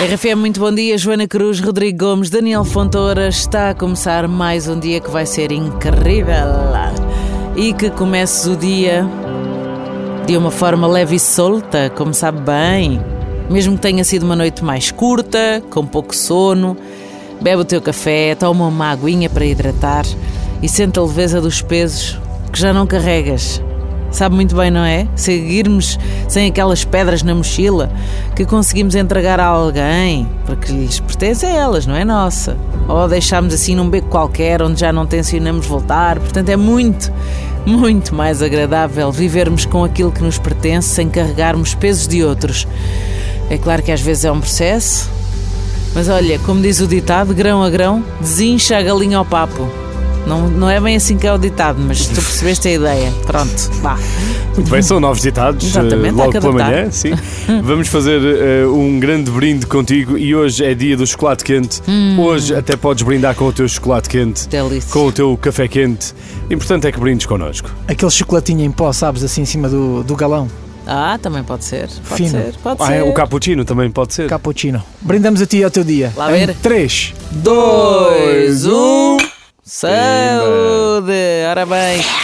RFM, muito bom dia. Joana Cruz, Rodrigo Gomes, Daniel Fontoura. Está a começar mais um dia que vai ser incrível. E que comece o dia de uma forma leve e solta, como sabe bem. Mesmo que tenha sido uma noite mais curta, com pouco sono, bebe o teu café, toma uma aguinha para hidratar e sente a leveza dos pesos que já não carregas. Sabe muito bem, não é? Seguirmos sem aquelas pedras na mochila que conseguimos entregar a alguém, porque lhes pertence a elas, não é nossa. Ou deixámos assim num beco qualquer onde já não tencionamos voltar. Portanto, é muito, muito mais agradável vivermos com aquilo que nos pertence sem carregarmos pesos de outros. É claro que às vezes é um processo, mas olha, como diz o ditado, grão a grão, desincha a galinha ao papo. Não, não é bem assim que é o ditado, mas tu percebeste a ideia. Pronto, vá. Muito bem, são novos ditados. Exatamente, uh, logo pela manhã, sim. Vamos fazer uh, um grande brinde contigo e hoje é dia do chocolate quente. Hoje até podes brindar com o teu chocolate quente, Delícia. com o teu café quente. Importante é que brindes connosco. Aquele chocolatinho em pó, sabes, assim em cima do, do galão. Ah, também pode ser. Pode Fino. ser, pode Ah, ser. é, o cappuccino também pode ser. Cappuccino. Brindamos a ti e ao teu dia. Lá ver. Em 3, Dois, um. Saúde! Ora bem.